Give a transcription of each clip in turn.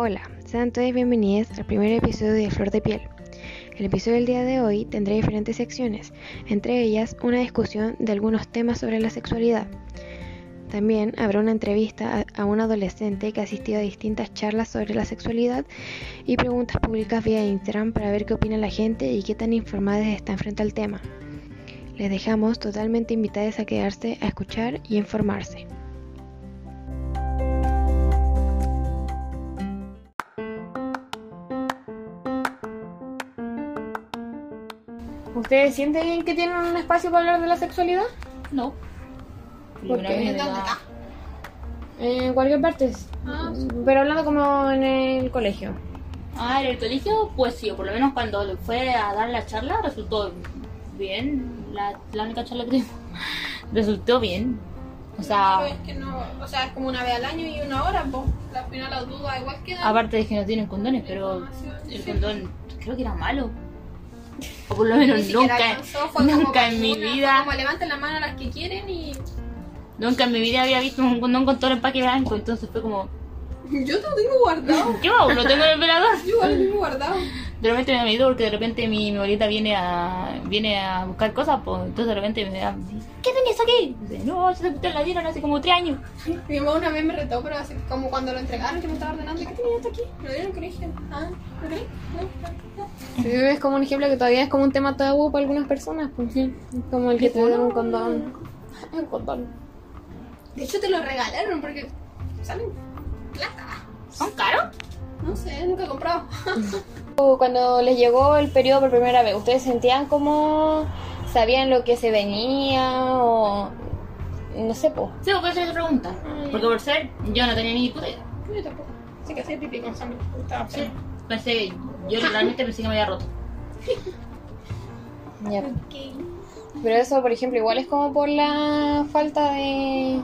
Hola, sean todos bienvenidos al primer episodio de Flor de Piel. El episodio del día de hoy tendrá diferentes secciones, entre ellas una discusión de algunos temas sobre la sexualidad. También habrá una entrevista a un adolescente que ha asistido a distintas charlas sobre la sexualidad y preguntas públicas vía Instagram para ver qué opina la gente y qué tan informadas están frente al tema. Les dejamos totalmente invitados a quedarse a escuchar y informarse. ¿Ustedes sienten que tienen un espacio para hablar de la sexualidad? No. ¿Por qué? vez ¿En cualquier parte. Ah, Pero hablando como en el colegio. Ah, en el colegio, pues sí, o por lo menos cuando fue a dar la charla resultó bien. La, la única charla que tuvimos resultó bien. O sea, Pero es que no, o sea, es como una vez al año y una hora, pues. Al final las dudas igual quedan. aparte de que no tienen condones, pero el Sí. condón creo que era malo. O por lo menos nunca, alcanzó, fue como nunca en mi una, fue vida, Como levanten la mano a las que quieren y. nunca en mi vida había visto un condón con todo el empaque blanco, entonces fue como, Yo lo tengo guardado. yo lo tengo en el velador. Yo igual lo tengo guardado. De repente me da miedo porque de repente mi, mi abuelita viene a viene a buscar cosas, pues entonces de repente me da, ¿qué tenías aquí? Dice, no, se te la dieron hace como tres años. Mi mamá una vez me retó, pero así como cuando lo entregaron, que me estaba ordenando. ¿Qué tenías aquí? Me lo dieron en el colegio. Ah, ¿lo creí? No, no. Sí, es como un ejemplo que todavía es como un tema tabú para algunas personas. pues. Como el que te den un condón. Un condón. De hecho, te lo regalaron porque salen plata. ¿Son caros? No sé, nunca he comprado. Cuando les llegó el periodo por primera vez, ¿ustedes sentían como sabían lo que se venía o no sé, po? Sí, por eso te pregunta. Porque por ser, yo no tenía ni puta idea. Yo tampoco. Sí que hacía pipí con sangre. Estaba Sí, pensé, yo realmente pensé que me había roto. Ya. Ok. Pero eso, por ejemplo, igual es como por la falta de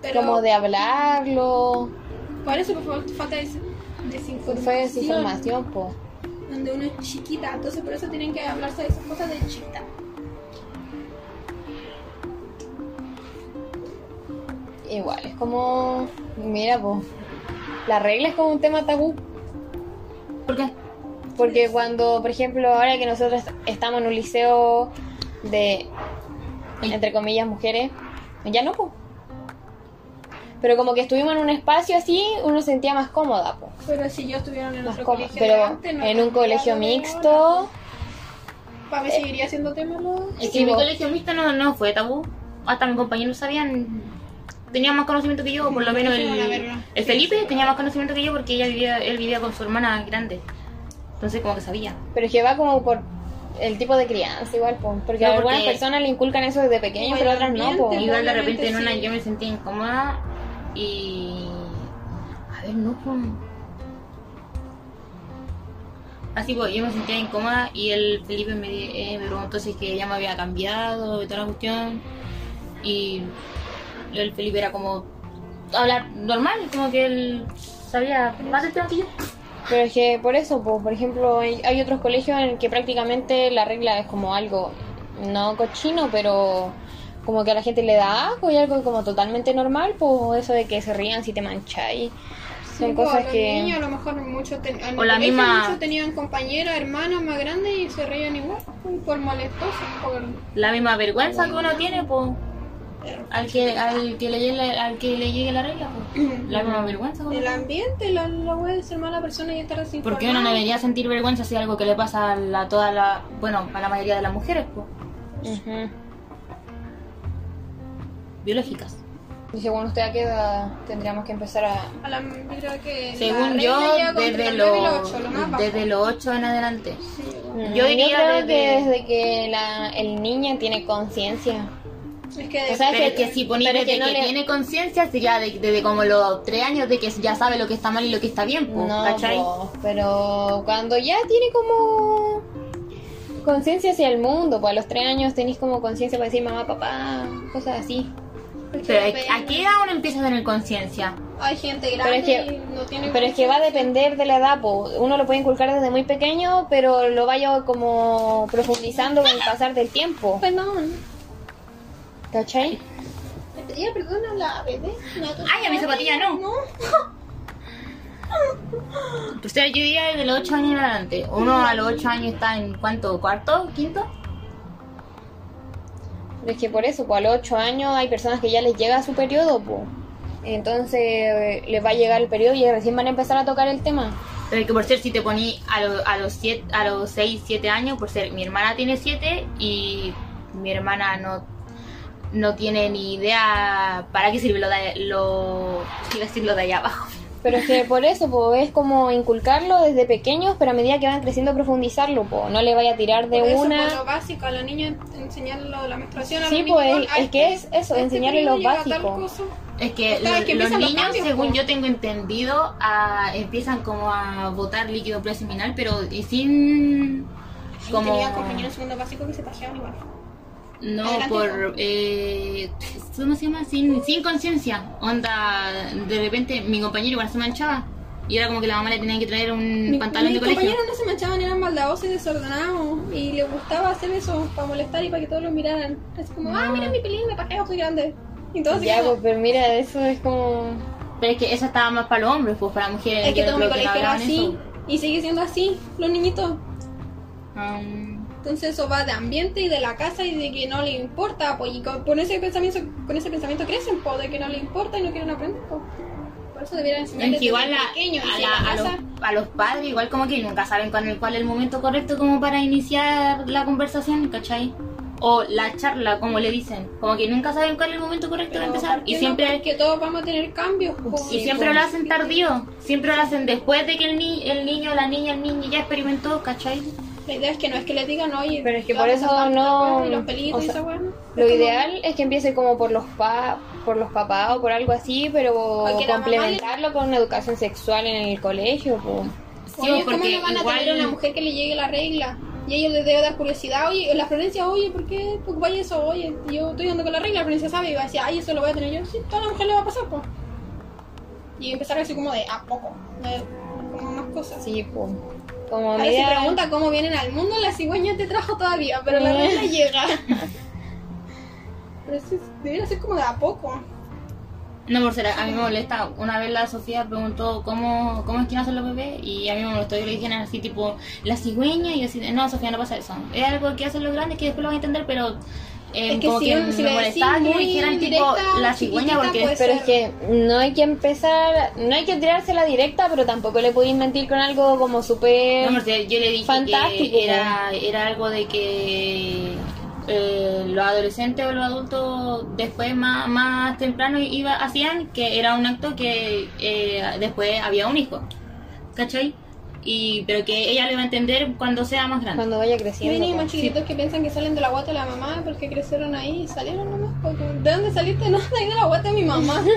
Pero como de hablarlo, por eso, por favor, falta des desinformación. fue desinformación, po. Donde uno es chiquita, entonces por eso tienen que hablarse de esas cosas de chiquita. Igual, es como mira, po. La regla es como un tema tabú. ¿Por qué? Porque cuando, por ejemplo, ahora que nosotros estamos en un liceo de, entre comillas, mujeres, ya no, po. Pero como que estuvimos en un espacio así, uno se sentía más cómoda, po. Pero si yo estuviera en Más otro cómoda. colegio de Pero antes, no en un colegio mixto. Para mí seguiría siendo tema lo... Es Sí, que mi vos. colegio mixto no, no fue tabú. Hasta mis compañeros sabían, tenían más conocimiento que yo, por lo menos el, el Felipe tenía más conocimiento que yo porque ella vivía, él vivía con su hermana grande. Entonces como que sabía. pero es que va como por el tipo de crianza igual, po. Porque No, a algunas porque- personas le inculcan eso desde pequeños, Como pero otras no, po. Igual de repente en una sí. yo me sentía incómoda y... A ver, no, pues... Así pues, yo me sentía incómoda y el Felipe me, eh, me preguntó si es que ella me había cambiado y toda la cuestión. Y el Felipe era como hablar normal, como que él sabía más del tema que yo. Pero es que por eso, po, por ejemplo, hay, hay otros colegios en que prácticamente la regla es como algo, no cochino, pero como que a la gente le da asco y algo como totalmente normal, pues eso de que se rían si te mancháis. Son Sí, cosas pues, los que... niños a lo mejor muchos ten- O la misma- muchos tenían compañeras, hermanos más grandes y se reían igual pues, por molestosos. Por... La misma vergüenza que uno tiene, pues... Al que, al, que le llegue, al que le llegue la regla, pues... La misma vergüenza. El ambiente, la, la wea de ser mala persona y estar así. Porque uno no debería sentir vergüenza si algo que le pasa a la, toda la, bueno, a la mayoría de las mujeres, pues, Ujú. Biológicas. Y según usted a qué edad tendríamos que empezar a... A la, yo creo que Según yo, desde lo desde los 8 en adelante. Mm, Yo diría creo que desde- desde que la, el niño tiene conciencia. Es que O sea, Pero es que si desde que que, no le- tiene conciencia, sería de- desde como los 3 años de que ya sabe lo que está mal y lo que está bien, pues, No, ¿cachai? po, pero cuando ya tiene como conciencia hacia el mundo, pues a los tres años tenéis como conciencia para decir mamá, papá, cosas así. Pero ¿a qué edad uno empieza a tener conciencia? Hay gente Pero grande es que, y no tiene pero es que va a depender de la edad, po. uno lo puede inculcar desde muy pequeño, pero lo vaya como profundizando con el pasar del tiempo, Perdón. ¿cachai? ¿Le pedía perdón a la bebé? ¿No, tú- Ay, a mi zapatilla no. No. O sea, yo diría de los 8 años en adelante. Uno a los 8 años está en cuánto, cuarto, quinto. Es que por eso, pues a los 8 años hay personas que ya les llega su periodo, pues. Entonces eh, les va a llegar el periodo y recién van a empezar a tocar el tema. Pero que por ser, si te poní a, lo- a los siete, a los 6, 7 años, por ser, mi hermana tiene 7 y mi hermana no, no tiene ni idea para qué sirve lo de, lo, lo de allá abajo. Pero es que por eso, pues es como inculcarlo desde pequeños, pero a medida que van creciendo profundizarlo, pues no le vaya a tirar de Por eso, una... por lo básico, a la niña enseñarle lo de la menstruación. a Sí, los niños, pues, es a que es eso, este enseñarle lo básico. cosa. Es que Cada vez que lo- los empiezan los niños, cambios, según po. yo tengo entendido, a- empiezan como a botar líquido preseminal, pero y sin... Como... tenía compañeros en segundo básico que se pajeaban igual. No, Adelante, por... Eh, ¿Cómo se llama? Sin, sin conciencia. Onda, de repente mi compañero igual se manchaba. Y era como que la mamá le tenía que traer un Mi- pantalón mis de colegio. compañeros no se manchaban, eran maldadosos y desordenados. Y les gustaba hacer eso para molestar y para que todos lo miraran. Así como, ah, No. mira mi pelín, me pajeo, soy grande. Y todos Ya, pues, pero mira, eso es como... Pero es que eso estaba más para los hombres, pues para las mujeres. es que todo mi colegio era así. eso. Y sigue siendo así, los niñitos. Um, Entonces eso va de ambiente y de la casa y de que no le importa, pues, y con, con ese pensamiento, con ese pensamiento crecen, pues, de que no le importa y no quieren aprender, pues. Por eso debieran enseñar es que igual a, la- los, casa- a los padres, igual como que nunca saben cuál, es- cuál es el momento correcto como para iniciar la conversación, ¿cachai? O la charla, como le dicen. Como que nunca saben cuál es el momento correcto para empezar. ¿por qué Y no? siempre Porque todos vamos a tener cambios, pues. Y siempre lo hacen tardío, siempre lo hacen después de que el, ni el niño, la niña, el niño ya experimentó, ¿cachai? La idea es que no es que le digan, oye, Pero es que por eso no- tal weá", Y los pelitos o y esa weá, ¿no? Lo Es como- ideal es que empiece como por los pa por los papás o por algo así, pero complementarlo con una educación sexual en el colegio, pues. Sí, Oye, ¿cómo no van a igual- tener a una mujer que le llegue la regla? Y ellos les debe dar curiosidad. Oye, la Florencia, oye, ¿por qué preocupáis eso? Oye, yo estoy andando con la regla, la Florencia sabe. Y va a decir, ay, eso lo voy a tener yo. Sí, toda la mujer le va a pasar, pues. Y empezar así como de a poco. de- como más cosas. Sí, pues. Como Ahora se pregunta cómo vienen al mundo, la cigüeña te trajo todavía, pero la regla llega. Pero eso debería ser como de a poco. No, por ser, a mí me molesta. Una vez la Sofía preguntó cómo, cómo es que nacen los bebés y a mí me molestó. Yo le dije así, tipo, la cigüeña. Y yo así, no, Sofía, no pasa eso. Es algo que hacen los grandes que después lo van a entender, pero eh, Es que como si que si me decís que dijeran tipo la cigüeña porque Pero es que no hay que empezar, no hay que tirársela directa, pero tampoco le podéis mentir con algo como súper... No, yo le dije Fantástico, que era, era algo de que eh, los adolescentes o los adultos después más, más temprano iba, hacían que era un acto que eh, después había un hijo, ¿cachai? Y, pero que ella lo iba a entender cuando sea más grande. Cuando vaya creciendo. hay niños pues. más chiquitos que piensan que salen de la guata de la mamá porque crecieron ahí y salieron nomás. porque, ¿De dónde saliste? No, de ahí de la guata de mi mamá.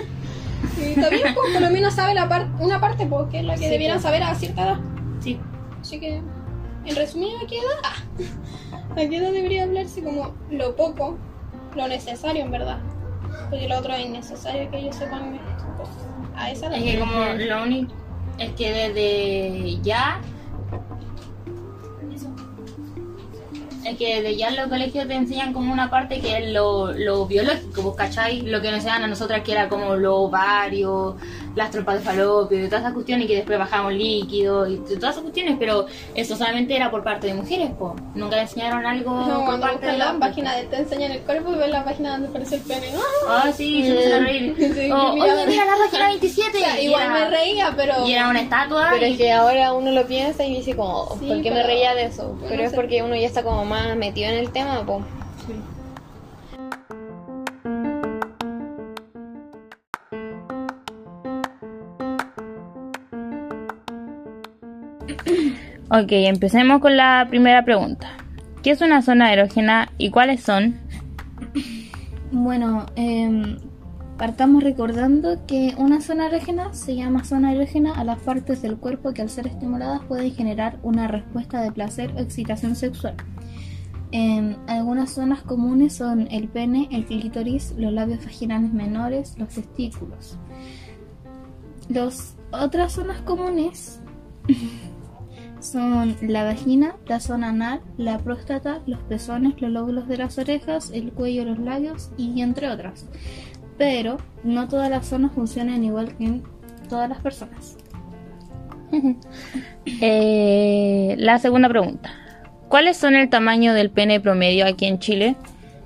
Y bien, pues, por lo menos sabe la par- una parte, porque es la que Sí, debieran pues. saber a cierta edad. Sí. Así que, en resumido, ¿a qué edad? ¿A qué edad debería hablarse como lo poco, lo necesario en verdad? Porque lo otro es innecesario que ellos sepan estas cosas. A esa edad. Es que como lo único es que desde ya que desde ya en los colegios te enseñan como una parte que es lo, lo biológico, ¿vos cachai? Lo que nos enseñan a nosotras que era como los ovarios, las trompas de falopio, y todas esas cuestiones y que después bajamos líquido y todas esas cuestiones, pero eso solamente era por parte de mujeres, po. Nunca le enseñaron algo No, por cuando parte de la página de te enseñan el cuerpo y ves la página donde aparece el pene. ¡Ah! po. Ah, sí, se empezaron a reír. Sí, O, yo miraba- oye, mira la página 27 O sea, igual era- me reía, pero. Y era una estatua. Pero y- es que ahora uno lo piensa y dice como, Sí, ¿por qué me pero- reía de eso? Pero no es sé. porque uno ya está como más metido en el tema, pues. Ok, empecemos con la primera pregunta. ¿Qué es una zona erógena y cuáles son? Bueno, em, partamos recordando que una zona erógena se llama zona erógena a las partes del cuerpo que al ser estimuladas pueden generar una respuesta de placer o excitación sexual. Em, algunas zonas comunes son el pene, el clítoris, los labios vaginales menores, los testículos. Las otras zonas comunes son la vagina, la zona anal, la próstata, los pezones, los lóbulos de las orejas, el cuello, los labios y entre otras. Pero no todas las zonas funcionan igual que en todas las personas. Eh, la segunda pregunta. ¿Cuáles son el tamaño del pene promedio aquí en Chile?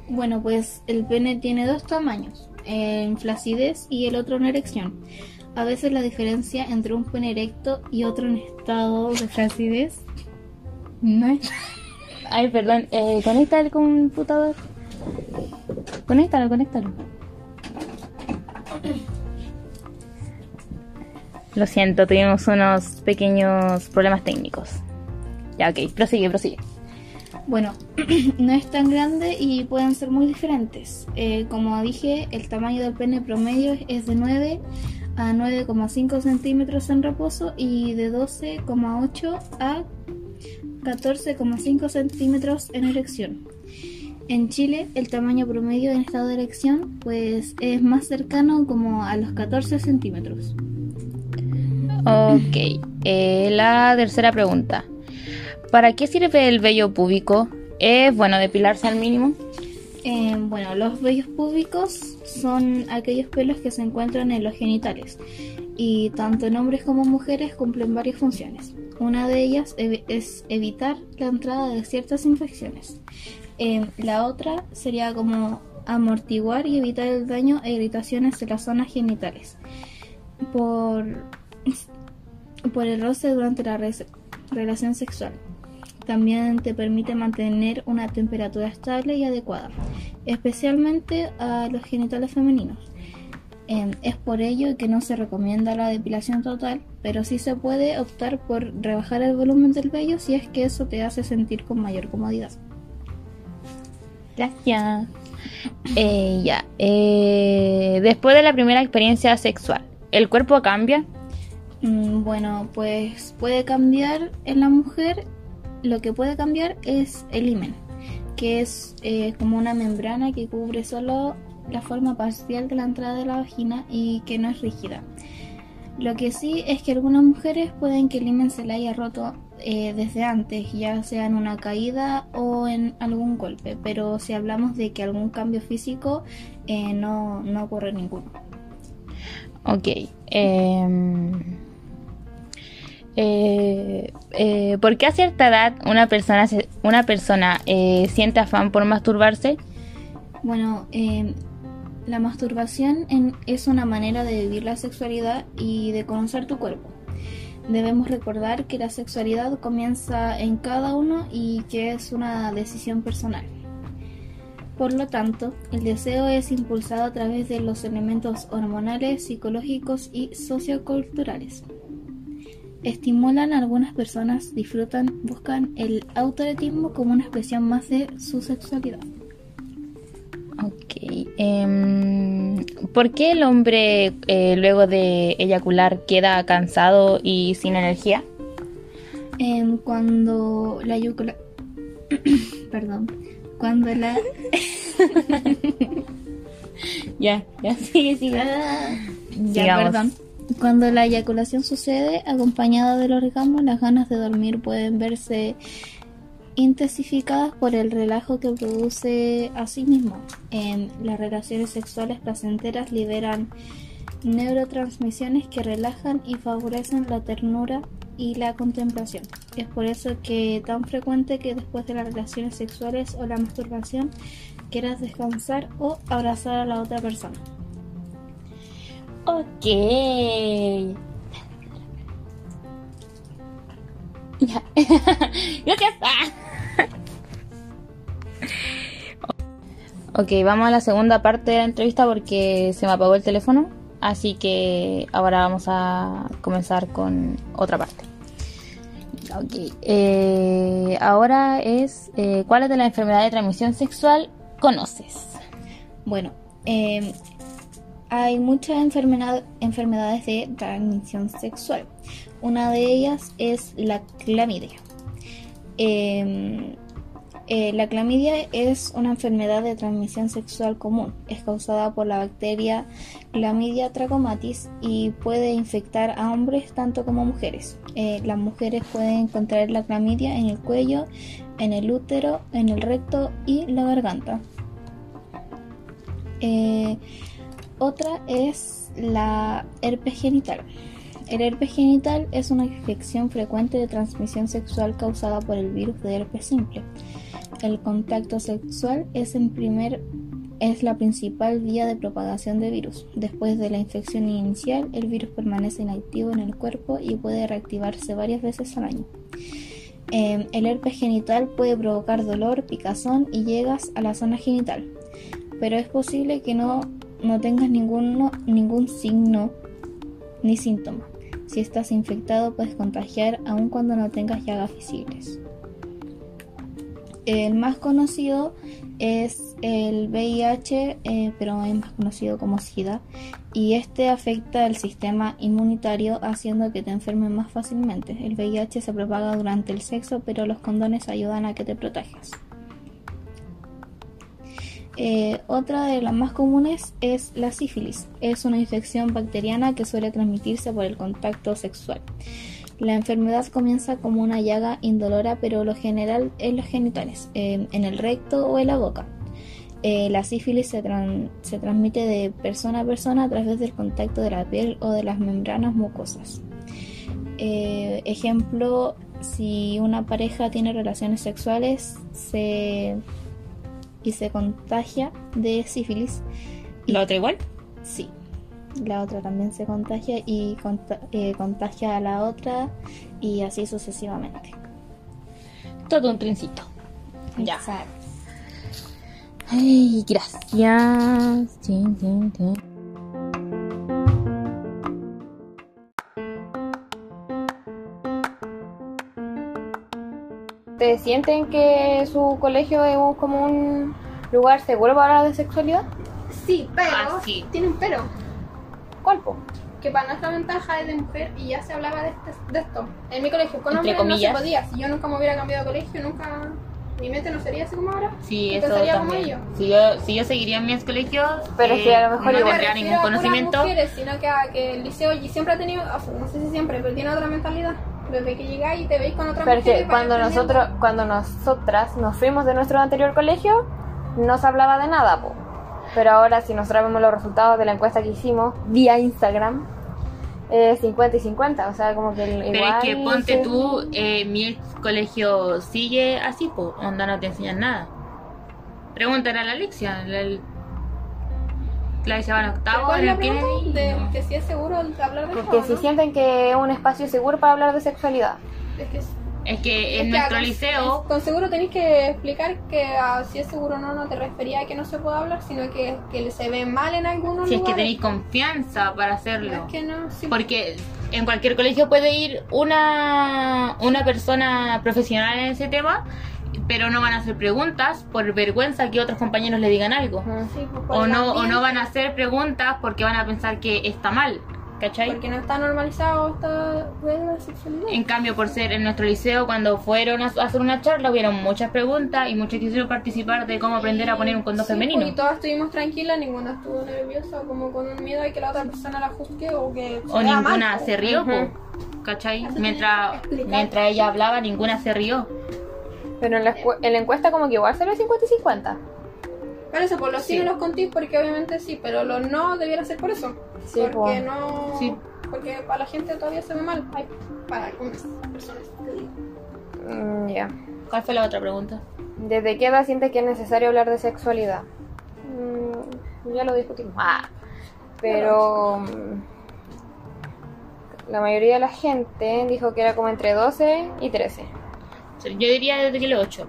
Bueno, pues el pene tiene dos tamaños, en flacidez y el otro en erección. A veces la diferencia entre un pene erecto y otro en estado de flacidez no es... Ay, perdón, eh, conecta el computador. Conéctalo, conéctalo. Lo siento, tuvimos unos pequeños problemas técnicos. Ya, ok, prosigue, prosigue. Bueno, no es tan grande y pueden ser muy diferentes. Eh, como dije, el tamaño del pene promedio es de 9 a 9,5 centímetros en reposo y de 12,8 a 14,5 centímetros en erección. En Chile, el tamaño promedio en estado de erección pues es más cercano como a los 14 centímetros. Ok, eh, la tercera pregunta. ¿Para qué sirve el vello púbico? ¿Es bueno depilarse al mínimo? Eh, bueno, los vellos púbicos son aquellos pelos que se encuentran en los genitales y tanto en hombres como mujeres cumplen varias funciones. Una de ellas es evitar la entrada de ciertas infecciones. Eh, la otra sería como amortiguar y evitar el daño e irritaciones de las zonas genitales por, por el roce durante la relación sexual. También te permite mantener una temperatura estable y adecuada, especialmente a los genitales femeninos. Em, es por ello que no se recomienda la depilación total, pero sí se puede optar por rebajar el volumen del vello si es que eso te hace sentir con mayor comodidad. Gracias. Eh, ya. eh, después de la primera experiencia sexual, ¿el cuerpo cambia? Mm, Bueno, pues puede cambiar en la mujer. Lo que puede cambiar es el himen, que es eh, como una membrana que cubre solo la forma parcial de la entrada de la vagina y que no es rígida. Lo que sí es que algunas mujeres pueden que el himen se le haya roto eh, desde antes, ya sea en una caída o en algún golpe, pero si hablamos de que algún cambio físico, eh, no, no ocurre ninguno. Ok. em, eh, eh, ¿Por qué a cierta edad una persona, eh, siente afán por masturbarse? Bueno, eh, la masturbación es una manera de vivir la sexualidad y de conocer tu cuerpo. Debemos recordar que la sexualidad comienza en cada uno y que es una decisión personal. Por lo tanto, el deseo es impulsado a través de los elementos hormonales, psicológicos y socioculturales. Estimulan a algunas personas, disfrutan, buscan el autoerotismo como una expresión más de su sexualidad. Ok. em, ¿Por qué el hombre eh, luego de eyacular queda cansado y sin energía? Em, cuando la yucula... Perdón. Cuando la... Ya, ya, sigue, sigue. ya, Sigamos. perdón. Cuando la eyaculación sucede acompañada del orgasmo, las ganas de dormir pueden verse intensificadas por el relajo que produce a sí mismo. Em, las relaciones sexuales placenteras liberan neurotransmisiones que relajan y favorecen la ternura y la contemplación. Es por eso que tan frecuente que después de las relaciones sexuales o la masturbación quieras descansar o abrazar a la otra persona. Ok. Ya. Gracias. Ok, vamos a la segunda parte de la entrevista porque se me apagó el teléfono. Así que ahora vamos a comenzar con otra parte. Ok, eh, ahora es eh, ¿cuáles de las enfermedades de transmisión sexual conoces? Bueno, eh, hay muchas enfermedad- enfermedades de transmisión sexual. Una de ellas es la clamidia. Eh, eh, la clamidia es una enfermedad de transmisión sexual común. Es causada por la bacteria Clamidia trachomatis y puede infectar a hombres tanto como mujeres. Eh, las mujeres pueden contraer la clamidia en el cuello, en el útero, en el recto y la garganta. Eh, otra es la herpes genital. el herpes genital es una infección frecuente de transmisión sexual causada por el virus de herpes simple. El contacto sexual es, en primer, es la principal vía de propagación de virus. Después de la infección inicial, el virus permanece inactivo en el cuerpo y puede reactivarse varias veces al año. Eh, el herpes genital puede provocar dolor, picazón y llegas a la zona genital, pero es posible que no, no tengas ningún signo ni síntoma. Si estás infectado puedes contagiar aun cuando no tengas llagas visibles. El más conocido es el VIH, eh, pero es más conocido como SIDA, y este afecta el sistema inmunitario haciendo que te enfermes más fácilmente. El VIH se propaga durante el sexo, pero los condones ayudan a que te protejas. Eh, otra de las más comunes es la sífilis. Es una infección bacteriana que suele transmitirse por el contacto sexual. La enfermedad comienza como una llaga indolora, pero lo general en los genitales, en el recto o en la boca. Eh, la sífilis se transmite de persona a persona a través del contacto de la piel o de las membranas mucosas. Eh, ejemplo, si una pareja tiene relaciones sexuales se- y se contagia de sífilis, ¿La otra igual? Sí, la otra también se contagia y conta- eh, contagia a la otra y así sucesivamente. Todo un trencito. Ya. Exacto. Ay, gracias. ¿Ustedes sienten que su colegio es un- como un lugar seguro para hablar de sexualidad? Sí, pero. Ah, sí. Tiene un pero. ¿Cuál, po? Que para nuestra ventaja es de mujer y ya se hablaba de, este- de esto. En mi colegio, con Entre hombres no se podía. Si yo nunca me hubiera cambiado de colegio, nunca. Mi mente no sería así como ahora. Sí, eso como ellos. Si yo, si yo seguiría en mis colegios, Pero eh, sí, a lo mejor no tendría ningún conocimiento. sino que, a que el liceo y siempre ha tenido, no sé si siempre, pero tiene otra mentalidad. Desde que llegáis y te veis con otra Pero es que mujeres, vais cuando nosotros, cuando nosotras nos fuimos de nuestro anterior colegio, no se hablaba de nada, po. Pero ahora si nosotros vemos los resultados de la encuesta que hicimos vía Instagram, es 50 y 50, o sea, como que el- Pero igual... es que ponte se- tú, eh, mi ex colegio sigue así, pues, onda no te enseñan nada. Pregúntale a la Alexia, la, que se va en octavo, ¿Cuál es la? Kennedy. De no. que si es seguro hablar de Porque eso, si ¿no? sienten que es un espacio seguro para hablar de sexualidad. Es que Es que Es en que nuestro acá- liceo, Con seguro tenéis que explicar que ah, si es seguro o no, no te refería a que no se pueda hablar, sino que, que se ve mal en algunos si es que lugares. tenéis confianza para hacerlo. es que no, sí. Porque en cualquier colegio puede ir una, una persona profesional en ese tema, pero no van a hacer preguntas por vergüenza que otros compañeros le digan algo. Sí, pues, O no, o no van a hacer preguntas porque van a pensar que está mal, ¿cachai? Porque no está normalizado esta sexualidad. En cambio, por ser en nuestro liceo, cuando fueron a hacer una charla, hubieron muchas preguntas y muchos quisieron participar de cómo aprender a poner un condón Sí, femenino. pues, y todas estuvimos tranquilas, ninguna estuvo nerviosa, como con un miedo de que la otra persona la juzgue o que O ninguna mal, se rió, Ujú. po, ¿cachai? Mientras, mientras ella hablaba, ninguna se rió. Pero en la, en la encuesta como que igual salió 50 y 50. Pero eso, por los sí los conté porque obviamente sí, pero los no debiera ser por eso. Sí, porque no. Sí. Porque para la gente todavía se ve mal. Hay para algunas personas. te digo. Mm, ya. ¿Cuál fue la otra pregunta? ¿Desde qué edad sientes que es necesario hablar de sexualidad? Mm, ya lo discutimos. Ah, pero mm, la mayoría de la gente dijo que era como entre 12 y 13. Yo diría desde que los 8.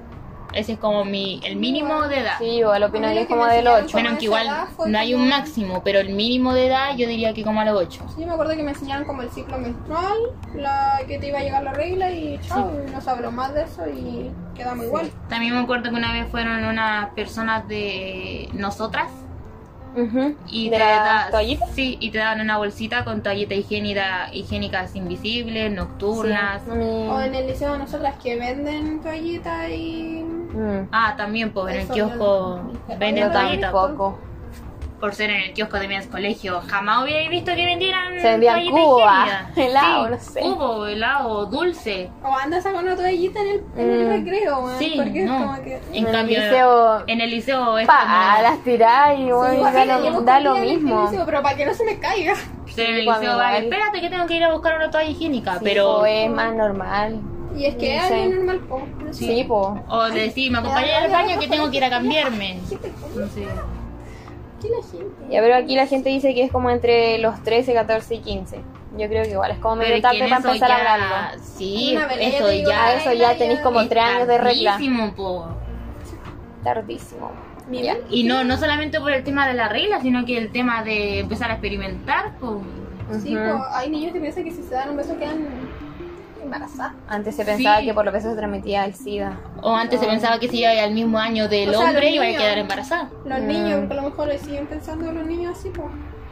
Ese es como mi, el mínimo de edad. Sí, igual opino que es que como del enseñaron 8. fue- Bueno, aunque esa igual no hay un máximo, pero el mínimo de edad yo diría que como a los 8. Sí, me acuerdo que me enseñaron como el ciclo menstrual, la que te iba a llegar la regla y chao, y no se habló más de eso y quedamos igual. También me acuerdo que una vez fueron unas personas de nosotras Y ¿De te da- toallitas? Sí, y te dan una bolsita con toallitas higiénica, higiénicas invisibles, nocturnas. Sí, O en el liceo de nosotras que venden toallitas y... Mm, Ah, también, pues en el kiosco venden toallitas. tampoco. Por ser en el kiosco de mi colegio, jamás hubiera visto que vendieran Se vendían higiénicas. helado, Sí, no sé. Cubo, helado, dulce. O andas a con una toallita en el, en el Mm. recreo. Sí, porque no. es como que. En el cambio, liceo, en el liceo es pa, como... las tirás y bueno, Sí, da, lo, la llevo da lo escondida en el mismo. liceo, Pero para que no se me caiga. Sí, en el liceo va, espérate que tengo que ir a buscar una toalla higiénica, Sí, pero... po, es más normal. Y es que No es algo normal, po. No sé. Sí, po. O de decir, me acompañé al baño que tengo que ir a cambiarme. Gente, ¿Qué la gente? Ya, pero aquí la gente dice que es como entre los 13, 14 y 15. Yo creo que igual es como medio tarde para empezar a ya... hablarlo. Sí, ya eso ya... A eso ya tenéis como es 3 años de regla. tardísimo, po. Tardísimo. Mira. Y no, no solamente por el tema de la regla, sino que el tema de empezar a experimentar, po. Sí, Ujú. po, hay niños que piensan que si se dan un beso quedan embarazadas. Antes se pensaba Sí. que por los besos se transmitía el SIDA. O antes se pensaba que si iba al mismo año del O sea, hombre iba a niños. quedar embarazada. Los Mm. niños, a lo mejor le siguen pensando los niños así, pues.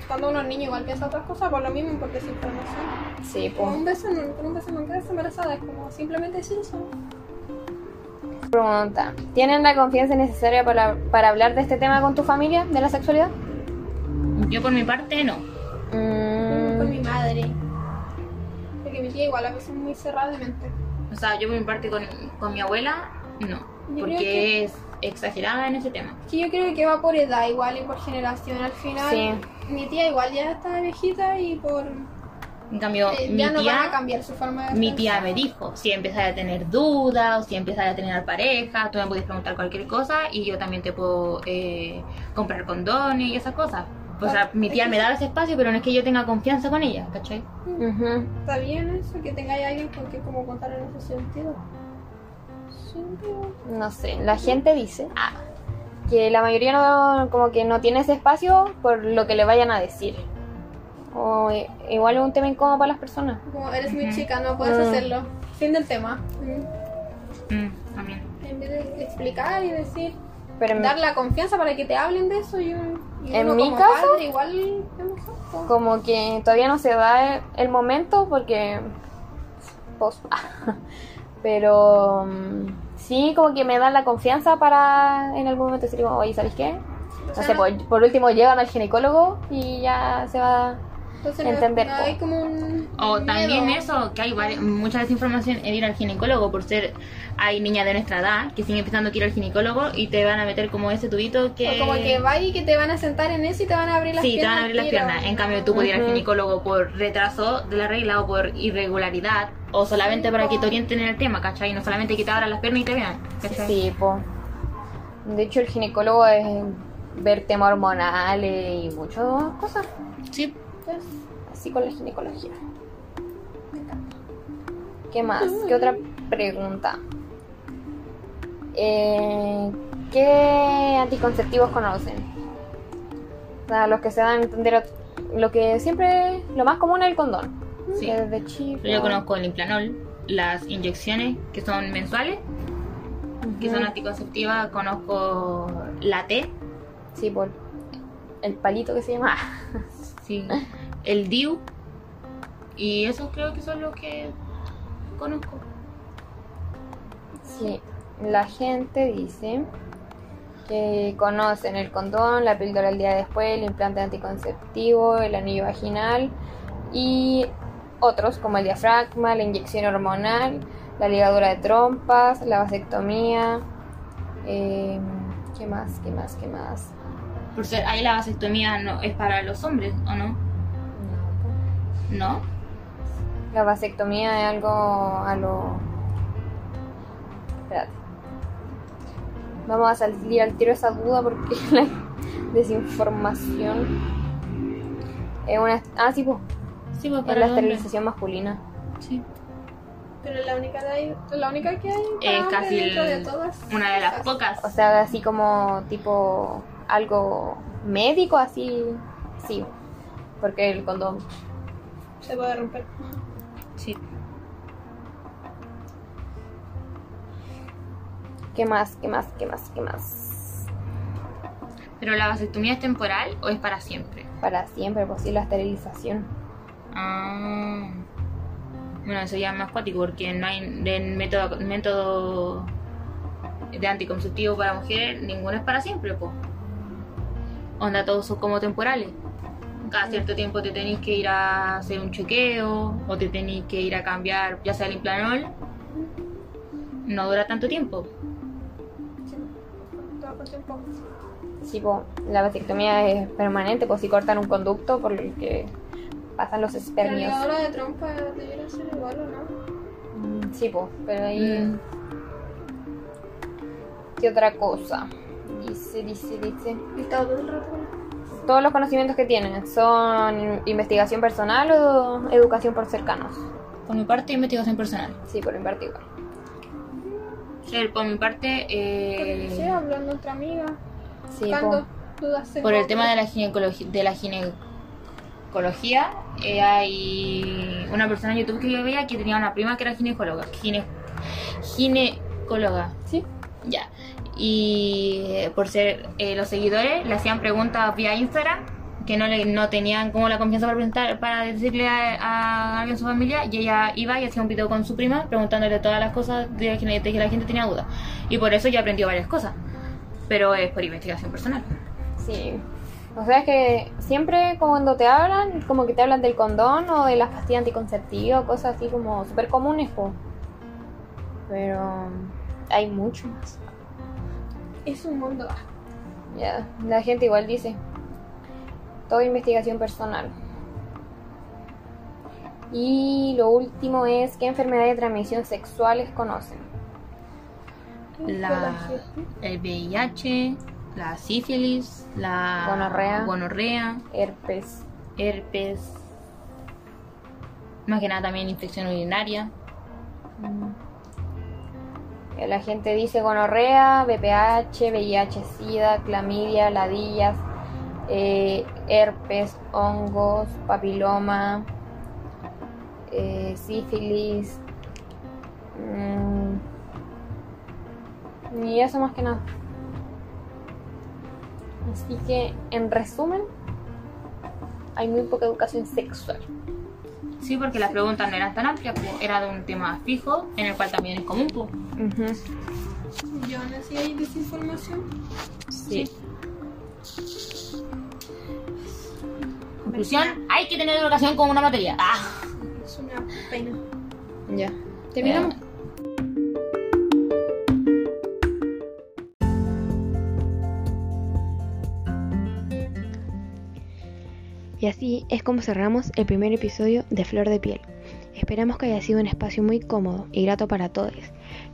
Cuando uno es niño igual piensa otras cosas por lo mismo, porque es información. Sí, pues. un beso, no, un beso no quedas embarazada, es como simplemente decir eso. Pregunta. ¿Tienen la confianza necesaria para, para hablar de este tema con tu familia, de la sexualidad? Yo por mi parte no. Mm, Con mi madre. Tía igual a veces es muy cerrada de mente. O sea, yo por mi parte con, con mi abuela no. Yo Porque que- es exagerada en ese tema. Que yo creo que va por edad igual y por generación. Al final, Sí. mi tía igual ya está viejita y por... En cambio, eh, mi ya no van a tía... cambiar su forma de Mi tía me dijo, si empezás a tener dudas, o si empezás a tener pareja, tú me puedes preguntar cualquier cosa y yo también te puedo eh, comprar condones y esas cosas. O sea, mi tía me daba ese espacio, pero no es que yo tenga confianza con ella, ¿cachai? ujú. Está bien eso, que tengáis a alguien con que como contar en ese sentido. No sé, la gente dice ah, que la mayoría no, como que no tiene ese espacio por lo que le vayan a decir. O eh, igual es un tema incómodo para las personas. Como eres muy chica, no puedes Mm. hacerlo. Fin del tema. Mm. Mm, también. En vez de explicar y decir, Pero dar la confianza para que te hablen de eso y, un- y En uno mi como caso- padre igual es mejor, po. como que todavía no se da el, el momento porque pues, pero mm, sí como que me dan la confianza para en algún momento decir como oye ¿sabes qué? No sé, por, por último llegan al ginecólogo y ya se va entonces entender, no hay como un O miedo. también eso, que hay mucha desinformación en ir al ginecólogo por ser, hay niñas de nuestra edad que siguen empezando a ir al ginecólogo y te van a meter como ese tubito que... O como que va y que te van a sentar en eso y te van a abrir las Sí, te piernas. van a abrir las tiro. piernas. En cambio, tú puedes ir al ginecólogo por retraso de la regla o por irregularidad o solamente Sí, para po. que te orienten en el tema, ¿cachai? No solamente que te abran las piernas y te vean, ¿cachai? sí po de hecho el ginecólogo es ver temas hormonales y muchas cosas Sí. Así con la ginecología ¿Qué más? ¿Qué otra pregunta? Eh, ¿Qué anticonceptivos conocen? O sea, los que se dan a entender, lo que siempre, lo más común es el condón. Sí. Desde chico. Yo conozco el implanol, las inyecciones que son mensuales, que son anticonceptivas. Conozco la T, Sí, por el palito que se llama. el DIU, y esos creo que son los que conozco. Sí, la gente dice que conocen el condón, la píldora el día después, el implante anticonceptivo, el anillo vaginal y otros como el diafragma, la inyección hormonal, la ligadura de trompas, la vasectomía. eh, ¿Qué más? ¿Qué más? ¿Qué más? Por ser, ahí la vasectomía no es para los hombres, ¿o no? ¿No? La vasectomía es algo a lo. Espérate. Vamos a salir al tiro de esa duda porque la desinformación es una. Ah, sí, pues. Sí, pues Es para la los hombres. esterilización masculina. Sí. Pero la única, de ahí- la única que hay Es para casi dentro el- de todas. Una de las pocas. O sea, así como tipo algo médico, así. Sí. Porque el condón. Se puede romper. Sí. ¿Qué más? ¿Qué más? ¿Qué más? ¿Qué más? Pero la vasectomía es temporal o es para siempre. Para siempre, pues sí, la esterilización. Ah. Bueno, eso ya es más cuático porque no hay el método, método de anticonceptivo para mujeres, ninguno es para siempre, pues. Onda todos son como temporales. Cada cierto tiempo te tenéis que ir a hacer un chequeo o te tenéis que ir a cambiar ya sea el implanol. No dura tanto tiempo. Todo con tiempo. Sí, po, la vasectomía es permanente, pues si cortan un conducto por el que pasan los La espermios. ligadura de trompa debería ser igual o no. Mm, Sí, pues, pero ahí... Mm. ¿Qué otra cosa? Dice, dice, dice... Está todo el rato. Todos los conocimientos que tienen, ¿son investigación personal o educación por cercanos? Por mi parte, investigación personal. Sí, por invertir. Sí, por mi parte, eh, Sí, hablando otra amiga. Sí, Buscando po. dudas por el tema de la ginecología, de la ginecología eh, hay una persona en YouTube que yo veía que tenía una prima que era ginecóloga. Gine, ginecóloga. Sí. Ya. Y eh, por ser eh, los seguidores le hacían preguntas vía Instagram que no le no tenían como la confianza para preguntar para decirle a, a alguien su familia y ella iba y hacía un video con su prima preguntándole todas las cosas de, de que la gente tenía dudas y por eso ya aprendió varias cosas pero es por investigación personal Sí. O sea, es que siempre cuando te hablan, como que te hablan del condón o de las pastillas anticonceptivas, cosas así como súper comunes, po. Pero hay mucho más. Es un mundo. Ya, la gente igual dice. Todo investigación personal. Y lo último es, ¿qué enfermedades de transmisión sexuales conocen? la, el VIH la sífilis la Gonorrea. gonorrea Herpes. herpes más que nada también infección urinaria Eh, La gente dice gonorrea, BPH, VIH, SIDA, clamidia, ladillas, eh, herpes, hongos, papiloma, eh, sífilis. mm, y eso más que nada. Así que, en resumen, hay muy poca educación sexual. Sí, porque las preguntas no eran tan amplias, pues, era de un tema fijo, en el cual también es común. pues. Y aún así hay desinformación. Sí. Conclusión, hay que tener educación como una materia. Ah. Es una pena. Ya. ¿Terminamos? Y así es como cerramos el primer episodio de Flor de Piel. Esperamos que haya sido un espacio muy cómodo y grato para todos,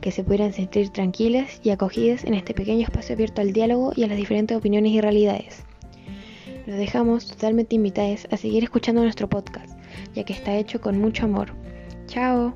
que se pudieran sentir tranquilas y acogidas en este pequeño espacio abierto al diálogo y a las diferentes opiniones y realidades. Los dejamos totalmente invitados a seguir escuchando nuestro podcast, ya que está hecho con mucho amor. Chao.